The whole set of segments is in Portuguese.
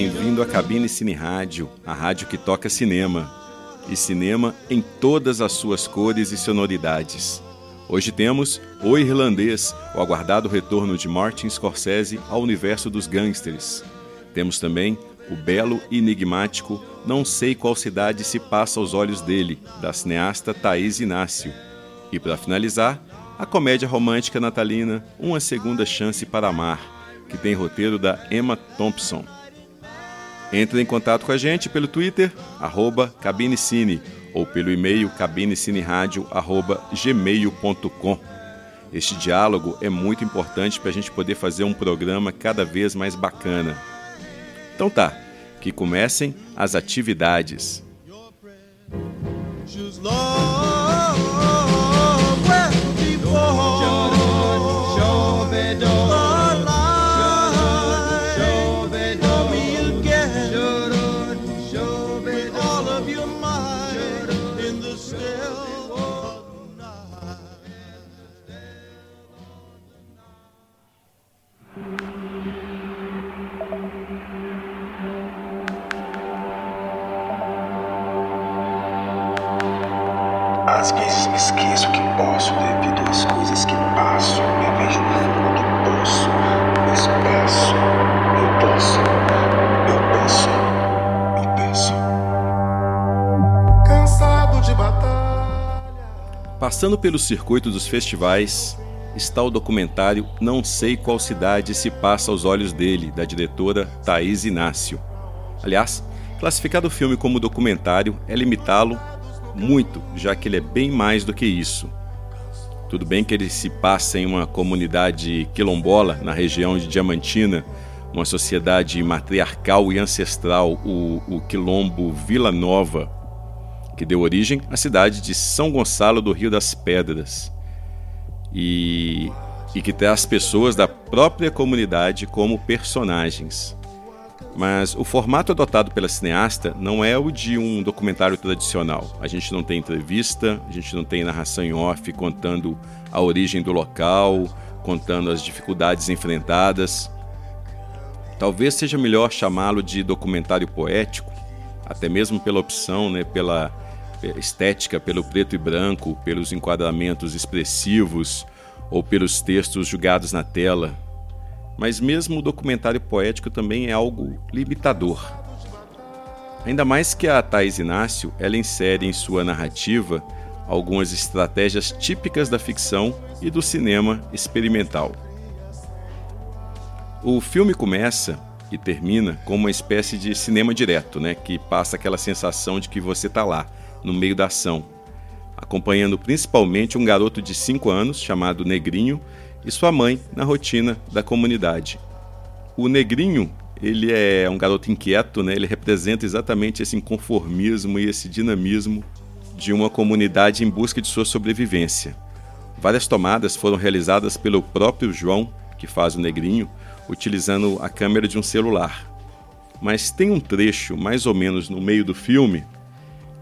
Bem-vindo à Cabine Cine Rádio, a rádio que toca cinema. E cinema em todas as suas cores e sonoridades. Hoje temos O Irlandês, o aguardado retorno de Martin Scorsese ao universo dos gangsters. Temos também o belo e enigmático Não Sei Qual Cidade Se Passa aos Olhos Dele, da cineasta Thaís Inácio. E para finalizar, a comédia romântica natalina Uma Segunda Chance para Amar, que tem roteiro da Emma Thompson. Entre em contato com a gente pelo Twitter, arroba cabinecine, ou pelo e-mail cabinecineradio.gmail.com. Este diálogo é muito importante para a gente poder fazer um programa cada vez mais bacana. Então tá, que comecem as atividades. Passando pelo circuito dos festivais, está o documentário Não Sei Qual Cidade Se Passa aos Olhos Dele, da diretora Thaís Inácio. Aliás, classificar o filme como documentário é limitá-lo muito, já que ele é bem mais do que isso. Tudo bem que ele se passa em uma comunidade quilombola, na região de Diamantina, uma sociedade matriarcal e ancestral, o, o quilombo Vila Nova, que deu origem à cidade de São Gonçalo do Rio das Pedras, e, e que traz pessoas da própria comunidade como personagens. Mas o formato adotado pela cineasta não é o de um documentário tradicional. A gente não tem entrevista, a gente não tem narração em off contando a origem do local, contando as dificuldades enfrentadas. Talvez seja melhor chamá-lo de documentário poético, até mesmo pela opção, né, pela estética, pelo preto e branco, pelos enquadramentos expressivos ou pelos textos julgados na tela, mas mesmo o documentário poético também é algo limitador. Ainda mais que a Thais Inácio, ela insere em sua narrativa algumas estratégias típicas da ficção e do cinema experimental. O filme começa e termina com uma espécie de cinema direto, né, que passa aquela sensação de que você está lá, no meio da ação, acompanhando principalmente um garoto de 5 anos chamado Negrinho, e sua mãe na rotina da comunidade. O negrinho, ele é um garoto inquieto, né? Ele representa exatamente esse inconformismo e esse dinamismo de uma comunidade em busca de sua sobrevivência. Várias tomadas foram realizadas pelo próprio João, que faz o negrinho, utilizando a câmera de um celular. Mas tem um trecho, mais ou menos no meio do filme,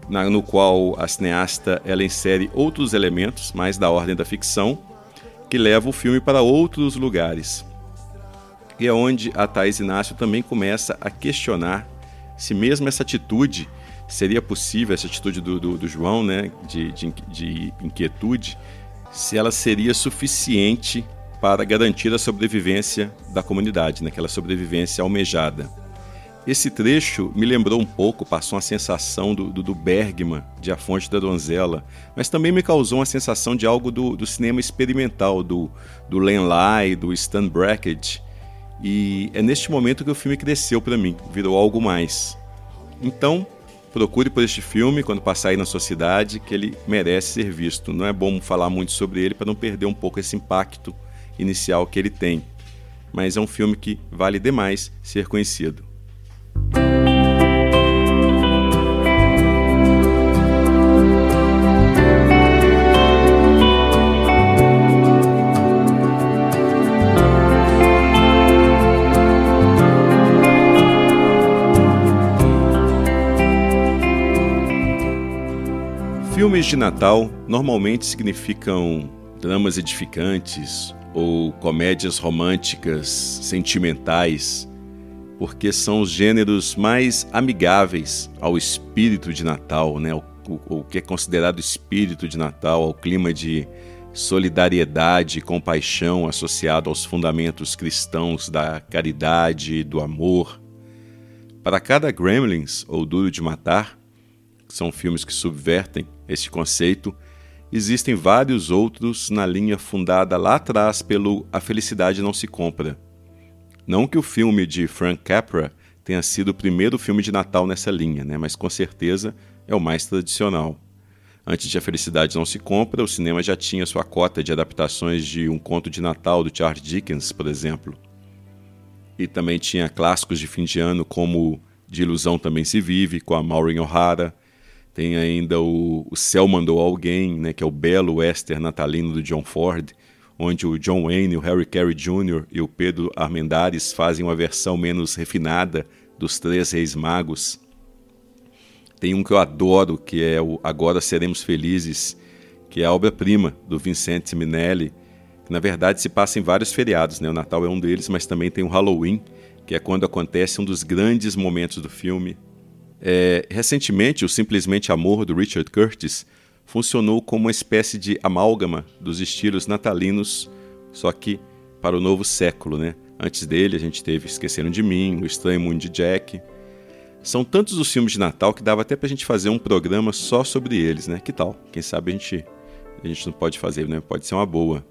no qual a cineasta ela insere outros elementos mais da ordem da ficção que leva o filme para outros lugares. E é onde a Thais Inácio também começa a questionar se mesmo essa atitude seria possível, essa atitude do, do, do João, né, de, de, de inquietude, se ela seria suficiente para garantir a sobrevivência da comunidade, naquela né, sobrevivência almejada. Esse trecho me lembrou um pouco, passou uma sensação do, do, do Bergman, de A Fonte da Donzela, mas também me causou uma sensação de algo do, do cinema experimental, do, do Len Lai, do Stan Brackett. E é neste momento que o filme cresceu para mim, virou algo mais. Então, procure por este filme quando passar aí na sociedade, que ele merece ser visto. Não é bom falar muito sobre ele para não perder um pouco esse impacto inicial que ele tem. Mas é um filme que vale demais ser conhecido. Filmes de Natal normalmente significam dramas edificantes ou comédias românticas, sentimentais, porque são os gêneros mais amigáveis ao espírito de Natal, né? o, o, o que é considerado espírito de Natal, ao clima de solidariedade e compaixão associado aos fundamentos cristãos da caridade e do amor. Para cada Gremlins ou Duro de Matar, que são filmes que subvertem este conceito, existem vários outros na linha fundada lá atrás pelo A Felicidade Não Se Compra. Não que o filme de Frank Capra tenha sido o primeiro filme de Natal nessa linha, né? mas com certeza é o mais tradicional. Antes de A Felicidade Não Se Compra, o cinema já tinha sua cota de adaptações de Um Conto de Natal do Charles Dickens, por exemplo. E também tinha clássicos de fim de ano como De Ilusão Também Se Vive, com a Maureen O'Hara. Tem ainda o, o Céu Mandou Alguém, né, que é o belo western natalino do John Ford, onde o John Wayne, o Harry Carey Jr. e o Pedro Armendáriz fazem uma versão menos refinada dos Três Reis Magos. Tem um que eu adoro, que é o Agora Seremos Felizes, que é a obra-prima do Vincente Minelli, que na verdade se passa em vários feriados, né? O Natal é um deles, mas também tem o Halloween, que é quando acontece um dos grandes momentos do filme. É, recentemente, o Simplesmente Amor, do Richard Curtis, funcionou como uma espécie de amálgama dos estilos natalinos, só que para o novo século, né? Antes dele, a gente teve Esqueceram de Mim, O Estranho Mundo de Jack, são tantos os filmes de Natal que dava até pra gente fazer um programa só sobre eles, né? Que tal? Quem sabe a gente, a gente não pode fazer, né? Pode ser uma boa.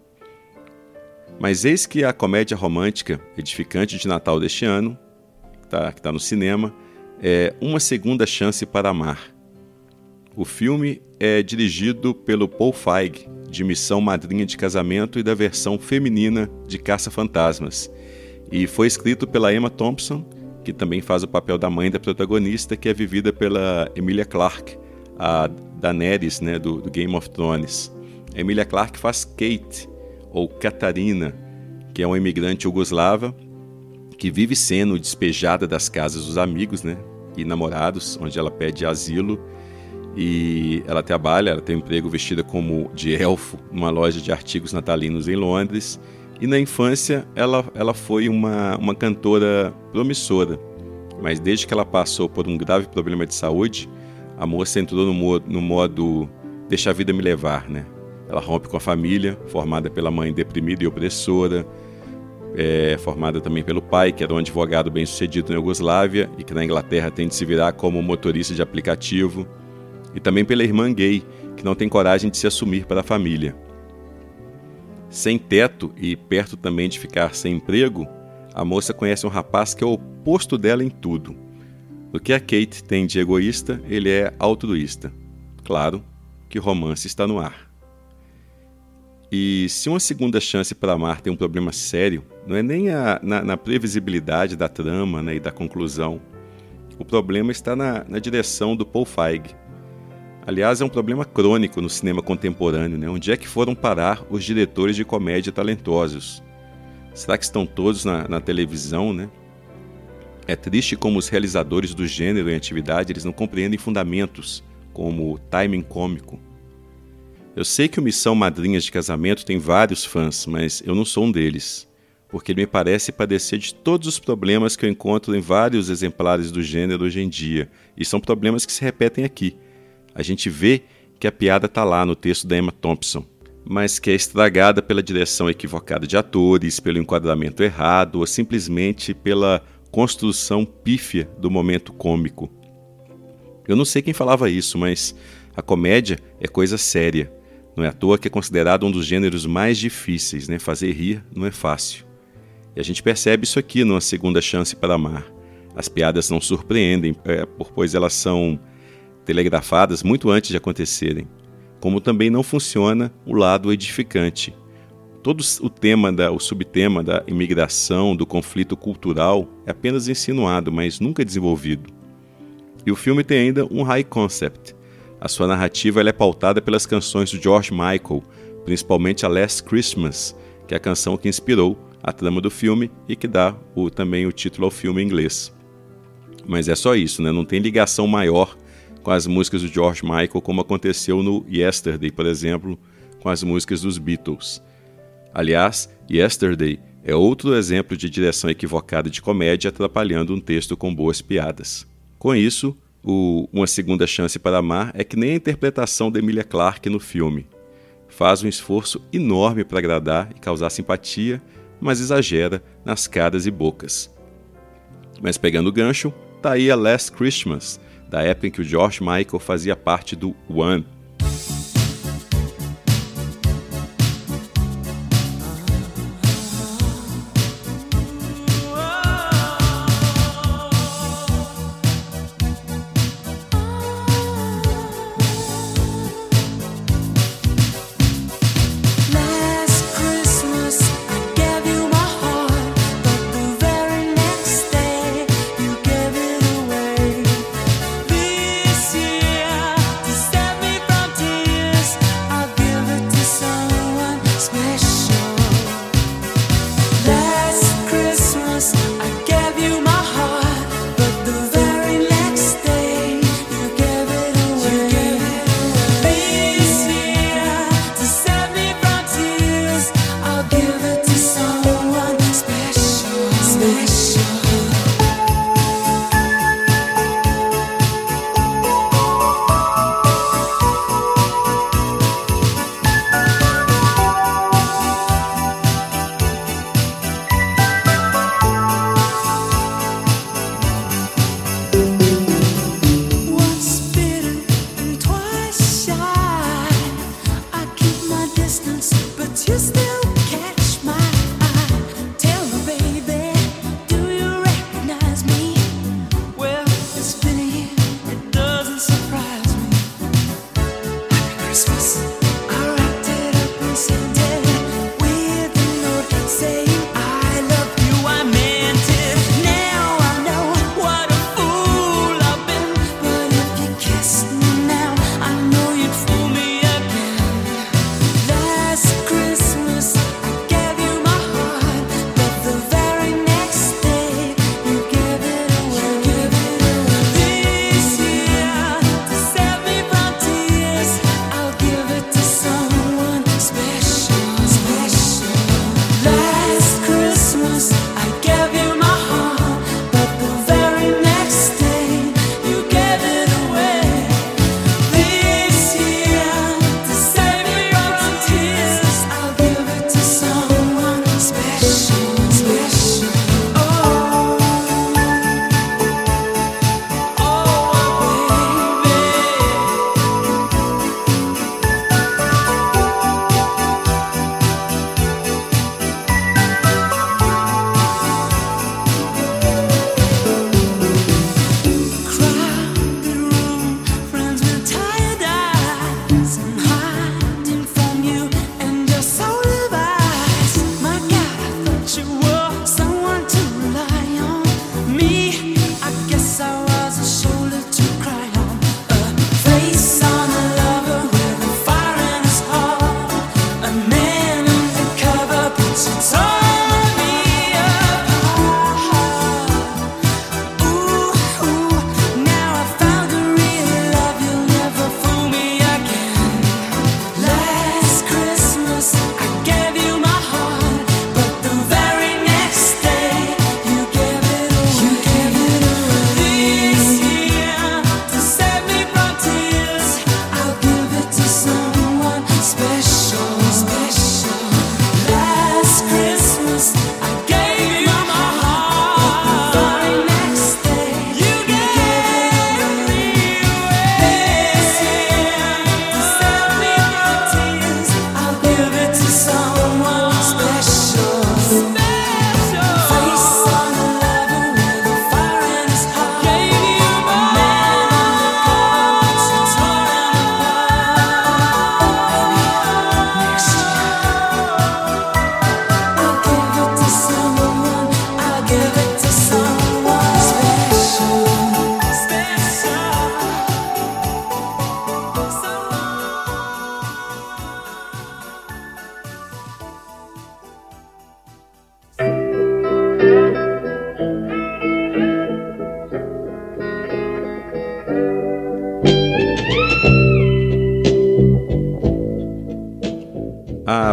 Mas eis que a comédia romântica edificante de Natal deste ano, que está tá no cinema, é Uma Segunda Chance para Amar. O filme é dirigido pelo Paul Feig, de Missão Madrinha de Casamento e da versão feminina de Caça Fantasmas, e foi escrito pela Emma Thompson que também faz o papel da mãe da protagonista, que é vivida pela Emilia Clarke, a Daenerys né, do, do Game of Thrones. A Emilia Clarke faz Kate, ou Catarina, que é uma imigrante jugoslava que vive sendo despejada das casas dos amigos né, e namorados, onde ela pede asilo. E ela trabalha, ela tem um emprego vestida como de elfo numa loja de artigos natalinos em Londres. E na infância ela, ela foi uma, uma cantora promissora, mas desde que ela passou por um grave problema de saúde, a moça entrou no modo, no modo deixa a vida me levar, né? Ela rompe com a família, formada pela mãe deprimida e opressora, é, formada também pelo pai, que era um advogado bem-sucedido na Iugoslávia e que na Inglaterra tem de se virar como motorista de aplicativo, e também pela irmã gay, que não tem coragem de se assumir para a família. Sem teto e perto também de ficar sem emprego, a moça conhece um rapaz que é o oposto dela em tudo. O que a Kate tem de egoísta, ele é altruísta. Claro que romance está no ar. E se uma segunda chance para amar tem um problema sério, não é nem a, na, na, previsibilidade da trama né, e da conclusão. O problema está na, na direção do Paul Feig, Aliás, é um problema crônico no cinema contemporâneo, né? Onde é que foram parar os diretores de comédia talentosos? Será que estão todos na, na televisão, né? É triste como os realizadores do gênero em atividade eles não compreendem fundamentos, como o timing cômico. Eu sei que o Missão Madrinhas de Casamento tem vários fãs, mas eu não sou um deles, porque ele me parece padecer de todos os problemas que eu encontro em vários exemplares do gênero hoje em dia, e são problemas que se repetem aqui a gente vê que a piada está lá no texto da Emma Thompson, mas que é estragada pela direção equivocada de atores, pelo enquadramento errado ou simplesmente pela construção pífia do momento cômico. Eu não sei quem falava isso, mas a comédia é coisa séria. Não é à toa que é considerado um dos gêneros mais difíceis, né? Fazer rir não é fácil. E a gente percebe isso aqui numa segunda chance para amar. As piadas não surpreendem, é, pois elas são telegrafadas muito antes de acontecerem, como também não funciona o lado edificante. Todo o tema, da, o subtema da imigração, do conflito cultural é apenas insinuado, mas nunca desenvolvido. E o filme tem ainda um high concept. A sua narrativa é pautada pelas canções do George Michael, principalmente a Last Christmas, que é a canção que inspirou a trama do filme e que dá o, também o título ao filme em inglês. Mas é só isso, né? não tem ligação maior com as músicas do George Michael, como aconteceu no Yesterday, por exemplo, com as músicas dos Beatles. Aliás, Yesterday É outro exemplo de direção equivocada de comédia atrapalhando um texto com boas piadas. Com isso, o Uma Segunda Chance para Amar é que nem a interpretação de Emilia Clarke no filme. Faz um esforço enorme para agradar e causar simpatia, mas exagera nas caras e bocas. Mas pegando o gancho, tá aí a Last Christmas, da época em que o George Michael fazia parte do One,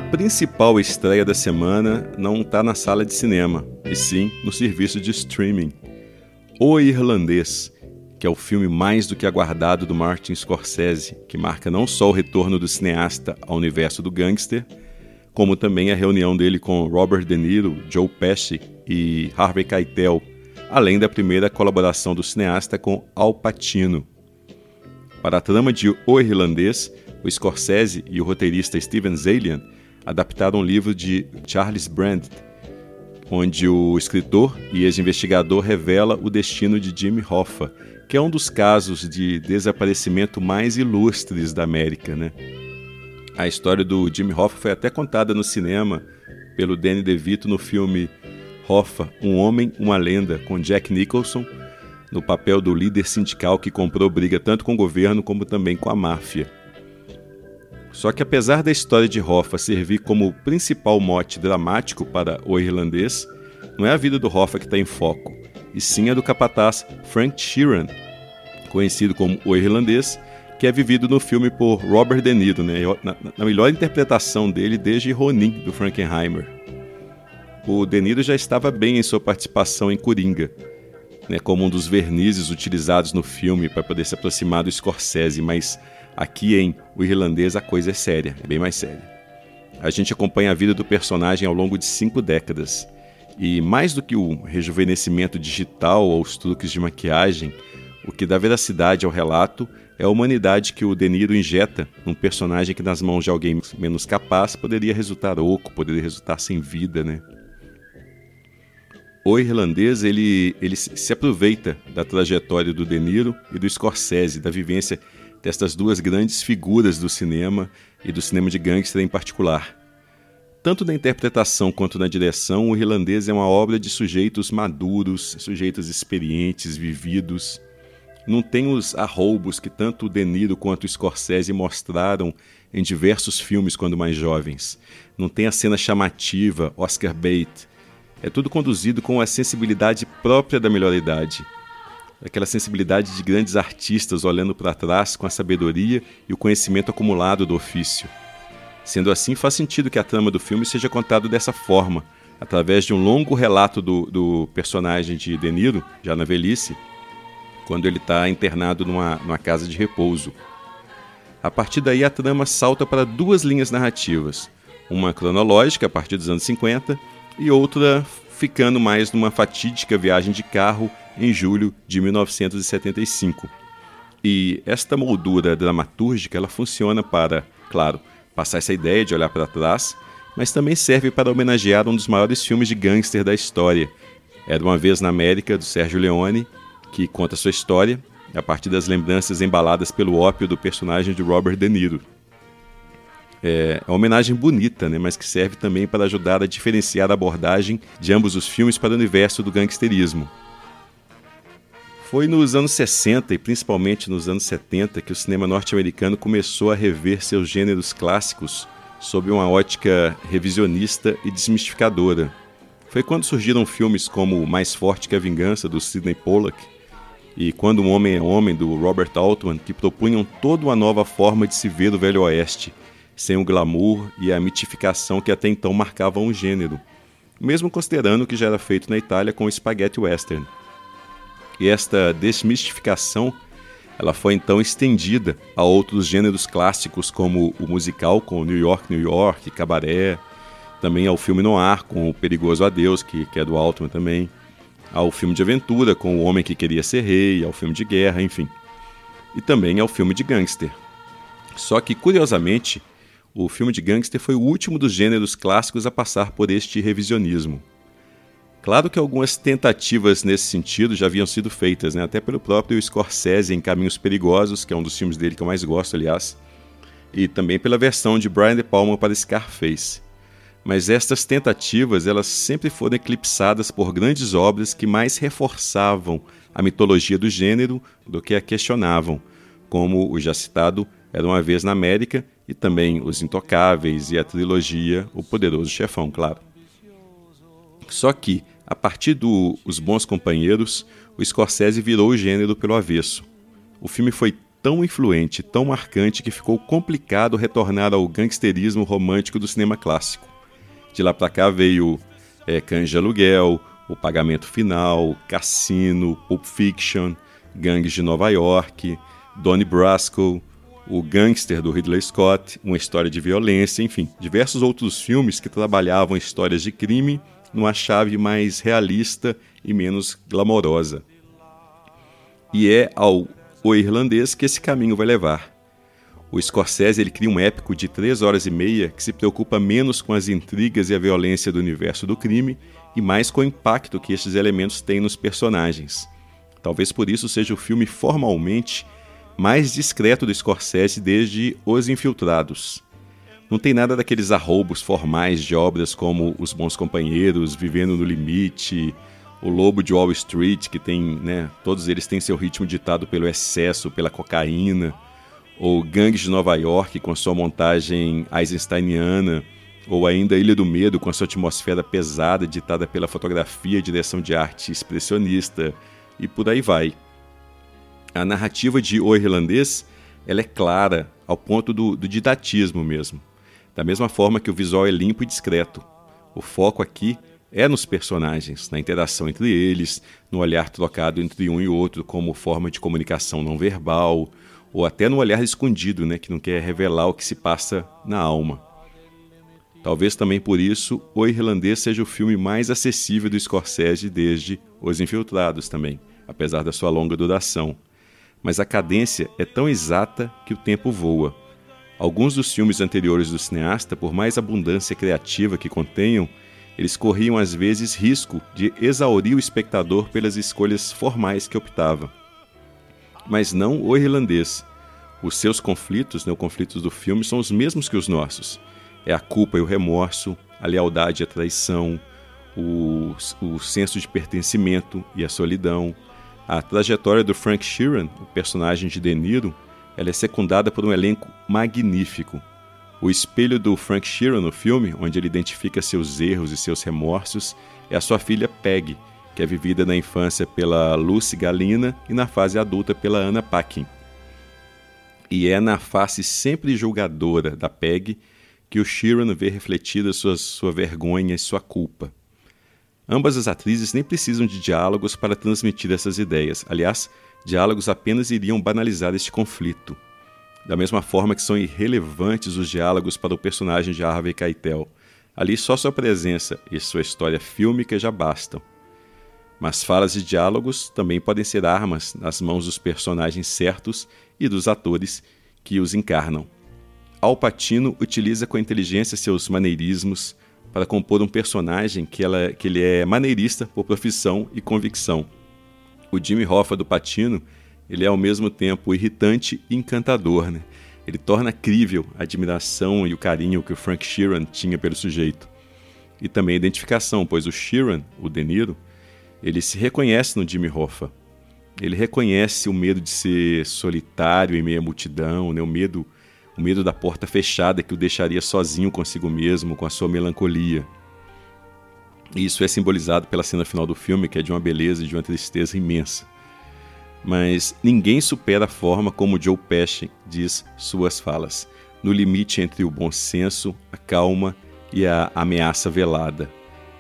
principal estreia da semana não está na sala de cinema, e sim no serviço de streaming. O Irlandês, que é o filme mais do que aguardado do Martin Scorsese, que marca não só o retorno do cineasta ao universo do gangster, como também a reunião dele com Robert De Niro, Joe Pesci e Harvey Keitel, além da primeira colaboração do cineasta com Al Pacino. Para a trama de O Irlandês, o Scorsese e o roteirista Steven Zalian adaptaram um livro de Charles Brandt, onde o escritor e ex-investigador revela o destino de Jimmy Hoffa, que é um dos casos de desaparecimento mais ilustres da América. Né? A história do Jimmy Hoffa foi até contada no cinema pelo Danny DeVito no filme Hoffa, Um Homem, Uma Lenda, com Jack Nicholson, no papel do líder sindical que comprou briga tanto com o governo como também com a máfia. Só que apesar da história de Hoffa servir como principal mote dramático para o irlandês, não é a vida do Hoffa que está em foco, e sim a do capataz Frank Sheeran, conhecido como o irlandês, que é vivido no filme por Robert De Niro, né, na, na melhor interpretação dele desde Ronin, do Frankenheimer. O De Niro já estava bem em sua participação em Coringa, né, como um dos vernizes utilizados no filme para poder se aproximar do Scorsese, mas Aqui em O Irlandês a coisa é séria, é bem mais séria. A gente acompanha a vida do personagem ao longo de cinco décadas. E mais do que o rejuvenescimento digital ou os truques de maquiagem, o que dá veracidade ao relato é a humanidade que o De Niro injeta num personagem que nas mãos de alguém menos capaz poderia resultar oco, poderia resultar sem vida, né? O irlandês ele, ele se aproveita da trajetória do De Niro e do Scorsese, da vivência destas duas grandes figuras do cinema e do cinema de gangster em particular. Tanto na interpretação quanto na direção, o irlandês é uma obra de sujeitos maduros, sujeitos experientes, vividos. Não tem os arroubos que tanto o De Niro quanto o Scorsese mostraram em diversos filmes quando mais jovens. Não tem a cena chamativa, Oscar bait. É tudo conduzido com a sensibilidade própria da melhor idade aquela sensibilidade de grandes artistas olhando para trás com a sabedoria e o conhecimento acumulado do ofício. Sendo assim, faz sentido que a trama do filme seja contada dessa forma, através de um longo relato do, do personagem de De Niro, já na velhice, quando ele está internado numa, numa casa de repouso. A partir daí, a trama salta para duas linhas narrativas, uma cronológica a partir dos anos 50 e outra ficando mais numa fatídica viagem de carro em julho de 1975. E esta moldura dramatúrgica ela funciona para, claro, passar essa ideia de olhar para trás, mas também serve para homenagear um dos maiores filmes de gangster da história. Era uma vez na América, do Sérgio Leone, que conta sua história a partir das lembranças embaladas pelo ópio do personagem de Robert De Niro. É, é uma homenagem bonita, né, mas que serve também para ajudar a diferenciar a abordagem de ambos os filmes para o universo do gangsterismo. Foi nos anos 60 e principalmente nos anos 70 que o cinema norte-americano começou a rever seus gêneros clássicos sob uma ótica revisionista e desmistificadora. Foi quando surgiram filmes como Mais Forte que a Vingança, do Sidney Pollack, e Quando um Homem é Homem, do Robert Altman, que propunham toda uma nova forma de se ver o Velho Oeste, sem o glamour e a mitificação que até então marcavam o gênero, mesmo considerando que já era feito na Itália com o spaghetti western. E esta desmistificação ela foi então estendida a outros gêneros clássicos como o musical com New York, New York, Cabaré, também ao filme noir com o Perigoso Adeus, que, que é do Altman também, ao filme de aventura com O Homem que Queria Ser Rei, ao filme de guerra, enfim. E também ao filme de gangster. Só que, curiosamente, o filme de gangster foi o último dos gêneros clássicos a passar por este revisionismo. Claro que algumas tentativas nesse sentido já haviam sido feitas, né? até pelo próprio Scorsese em Caminhos Perigosos, que é um dos filmes dele que eu mais gosto, aliás, e também pela versão de Brian De Palma para Scarface. Mas estas tentativas elas sempre foram eclipsadas por grandes obras que mais reforçavam a mitologia do gênero do que a questionavam, como o já citado Era uma vez na América e também Os Intocáveis e a trilogia O Poderoso Chefão, claro. Só que a partir do Os Bons Companheiros, o Scorsese virou o gênero pelo avesso. O filme foi tão influente, tão marcante que ficou complicado retornar ao gangsterismo romântico do cinema clássico. De lá para cá veio é, de Aluguel, O Pagamento Final, Cassino, Pulp Fiction, Gangues de Nova York, Donnie Brasco, O Gangster do Ridley Scott, Uma História de Violência, enfim, diversos outros filmes que trabalhavam histórias de crime numa chave mais realista e menos glamourosa. E é ao O Irlandês que esse caminho vai levar. O Scorsese ele cria um épico de três horas e meia que se preocupa menos com as intrigas e a violência do universo do crime e mais com o impacto que estes elementos têm nos personagens. Talvez por isso seja o filme formalmente mais discreto do Scorsese desde Os Infiltrados. Não tem nada daqueles arroubos formais de obras como Os Bons Companheiros, Vivendo no Limite, O Lobo de Wall Street, que tem, né, todos eles têm seu ritmo ditado pelo excesso, pela cocaína, ou Gangues de Nova York com sua montagem eisensteiniana, ou ainda Ilha do Medo com sua atmosfera pesada ditada pela fotografia e direção de arte expressionista, e por aí vai. A narrativa de O Irlandês ela é clara, ao ponto do, do didatismo mesmo. Da mesma forma que o visual é limpo e discreto. O foco aqui é nos personagens, na interação entre eles, no olhar trocado entre um e outro como forma de comunicação não verbal, ou até no olhar escondido, né, que não quer revelar o que se passa na alma. Talvez também por isso O Irlandês seja o filme mais acessível do Scorsese desde Os Infiltrados também, apesar da sua longa duração. Mas a cadência é tão exata que o tempo voa. Alguns dos filmes anteriores do cineasta, por mais abundância criativa que contenham, eles corriam às vezes risco de exaurir o espectador pelas escolhas formais que optava. Mas não o irlandês. Os seus conflitos, né, os conflitos do filme, são os mesmos que os nossos. É a culpa e o remorso, a lealdade e a traição, o, o senso de pertencimento e a solidão. A trajetória do Frank Sheeran, o personagem de De Niro, ela é secundada por um elenco magnífico. O espelho do Frank Sheeran no filme, onde ele identifica seus erros e seus remorsos, é a sua filha Peg, que é vivida na infância pela Lucy Galina e na fase adulta pela Anna Paquin. E é na face sempre julgadora da Peg que o Sheeran vê refletida sua, sua vergonha e sua culpa. Ambas as atrizes nem precisam de diálogos para transmitir essas ideias. Aliás, diálogos apenas iriam banalizar este conflito. Da mesma forma que são irrelevantes os diálogos para o personagem de Harvey Keitel. Ali só sua presença e sua história fílmica já bastam. Mas falas e diálogos também podem ser armas nas mãos dos personagens certos e dos atores que os encarnam. Al Pacino utiliza com inteligência seus maneirismos para compor um personagem que, ela, que ele é maneirista por profissão e convicção o Jimmy Hoffa do Patino, ele é ao mesmo tempo irritante e encantador, né? Ele torna crível a admiração e o carinho que o Frank Sheeran tinha pelo sujeito. E também a identificação, pois o Sheeran, o De Niro, ele se reconhece no Jimmy Hoffa. Ele reconhece o medo de ser solitário em meio à multidão, né? o, medo, o medo da porta fechada que o deixaria sozinho consigo mesmo, com a sua melancolia. Isso é simbolizado pela cena final do filme, que é de uma beleza e de uma tristeza imensa. Mas ninguém supera a forma como Joe Pesci diz suas falas, no limite entre o bom senso, a calma e a ameaça velada.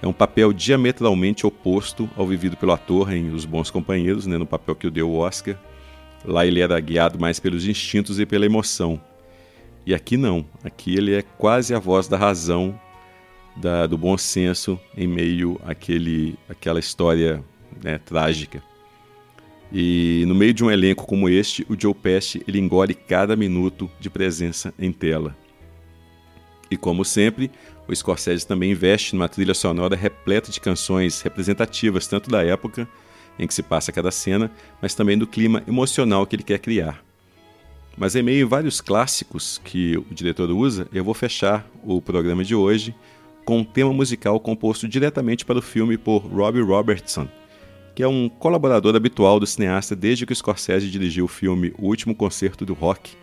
É um papel diametralmente oposto ao vivido pelo ator em Os Bons Companheiros, né, no papel que o deu o Oscar. Lá ele era guiado mais pelos instintos e pela emoção. E aqui não, aqui ele é quase a voz da razão da, do bom senso em meio àquele, àquela história né, trágica. E no meio de um elenco como este, o Joe Pesci ele engole cada minuto de presença em tela. E como sempre, o Scorsese também investe numa trilha sonora repleta de canções representativas tanto da época em que se passa cada cena, mas também do clima emocional que ele quer criar. Mas em meio a vários clássicos que o diretor usa, eu vou fechar o programa de hoje com um tema musical composto diretamente para o filme por Robbie Robertson, que é um colaborador habitual do cineasta desde que o Scorsese dirigiu o filme O Último Concerto do Rock,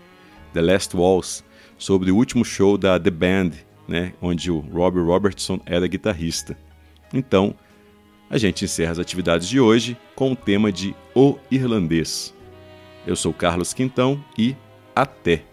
The Last Waltz, sobre o último show da The Band, né, onde o Robbie Robertson era guitarrista. Então, a gente encerra as atividades de hoje com o tema de O Irlandês. Eu sou Carlos Quintão e até!